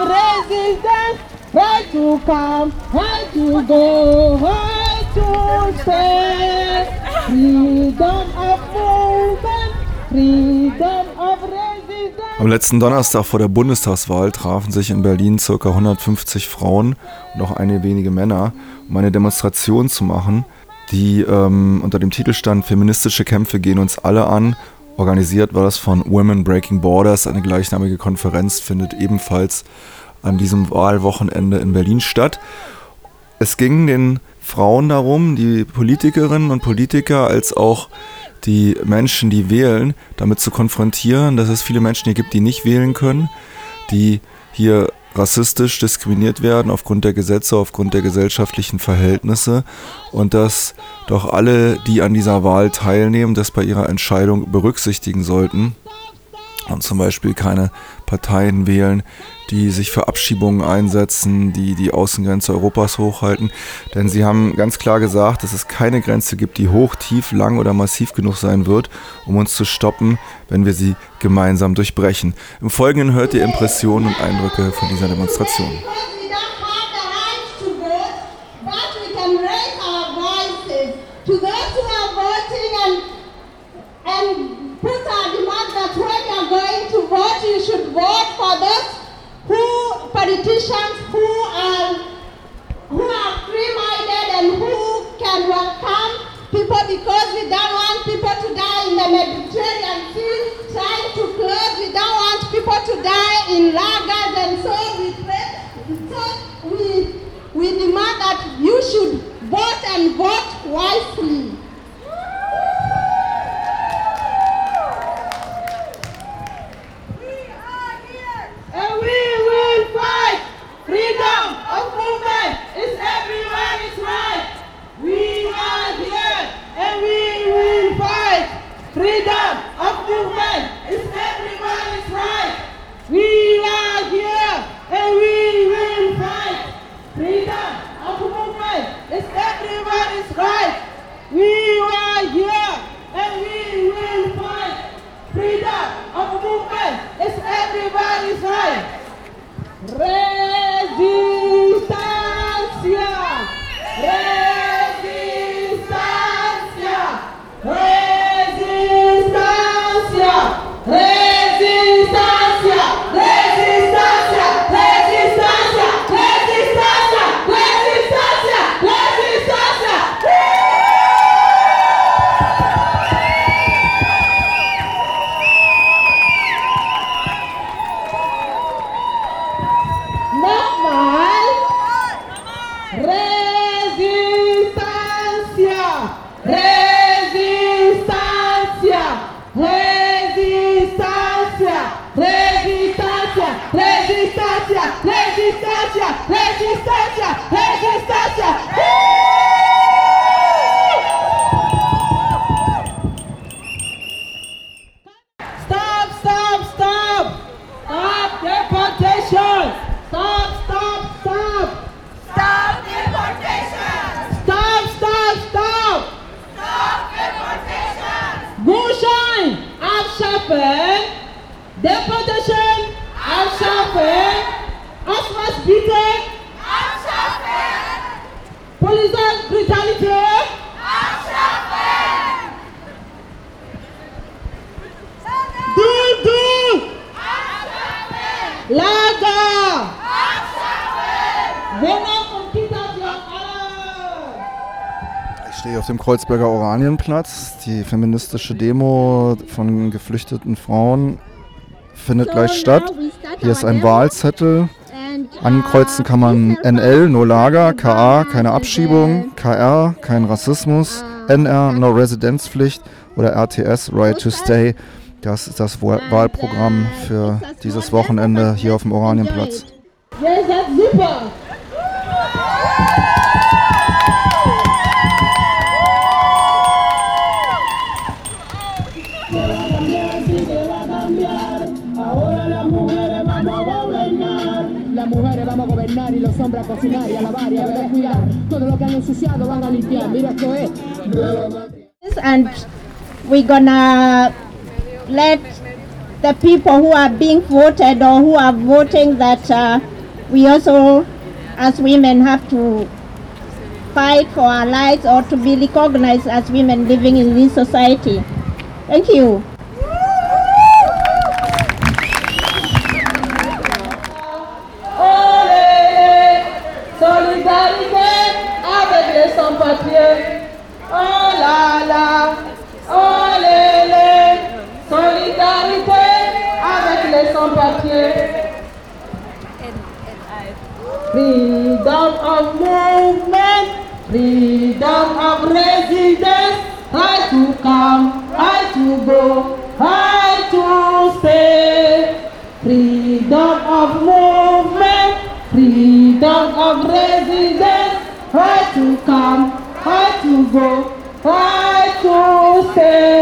of resistance, to come, right to go, right to stay. Freedom of movement, freedom of resistance. Am letzten Donnerstag vor der Bundestagswahl trafen sich in Berlin ca. 150 Frauen und auch einige wenige Männer, um eine Demonstration zu machen, die ähm, unter dem Titel stand Feministische Kämpfe gehen uns alle an. Organisiert war das von Women Breaking Borders. Eine gleichnamige Konferenz findet ebenfalls an diesem Wahlwochenende in Berlin statt. Es ging den Frauen darum, die Politikerinnen und Politiker als auch die Menschen, die wählen, damit zu konfrontieren, dass es viele Menschen hier gibt, die nicht wählen können, die hier rassistisch diskriminiert werden aufgrund der Gesetze, aufgrund der gesellschaftlichen Verhältnisse und dass doch alle, die an dieser Wahl teilnehmen, das bei ihrer Entscheidung berücksichtigen sollten und zum Beispiel keine Parteien wählen, die sich für Abschiebungen einsetzen, die die Außengrenze Europas hochhalten. Denn sie haben ganz klar gesagt, dass es keine Grenze gibt, die hoch, tief, lang oder massiv genug sein wird, um uns zu stoppen, wenn wir sie gemeinsam durchbrechen. Im Folgenden hört ihr Impressionen und Eindrücke von dieser Demonstration. Vote for those who politicians who are who are free-minded and who can welcome people because we don't want people to die in the Mediterranean Sea trying to close. We don't want people to die in lagers and so we pray, so we we demand that you should vote and vote wisely. vai, vai. Rei. resistência, resistência, resistência, resistência, resistência, resistência. resistência. Abschaffen! Ausweis bitte! Abschaffen! Polizeibrutality! Abschaffen! Du, du! Abschaffen! Lager! Abschaffen! Wohnung und Kita für alle! Ich stehe auf dem Kreuzberger Oranienplatz. Die feministische Demo von geflüchteten Frauen findet gleich statt. Hier ist ein Wahlzettel. Ankreuzen kann man NL, no Lager, KA, keine Abschiebung, KR, kein Rassismus, NR, no Residenzpflicht oder RTS, Right to Stay. Das ist das Wahl- Wahlprogramm für dieses Wochenende hier auf dem Oranienplatz. Ja, ihr seid super! Mujeres vamos a gobernar y los hombres a cocinar y a lavar y a beber, cuidar. Todo lo que han ensuciado van a limpiar. Mira esto es. and we're gonna let the people who are being voted or who are voting that uh, we also, as women, have to fight for our rights or to be recognized as women living in this society. Thank you. Bombardier. Freedom of movement, freedom of residence, right to come, right to go, right to stay. Freedom of movement, freedom of residence, right to come, right to go, right to stay.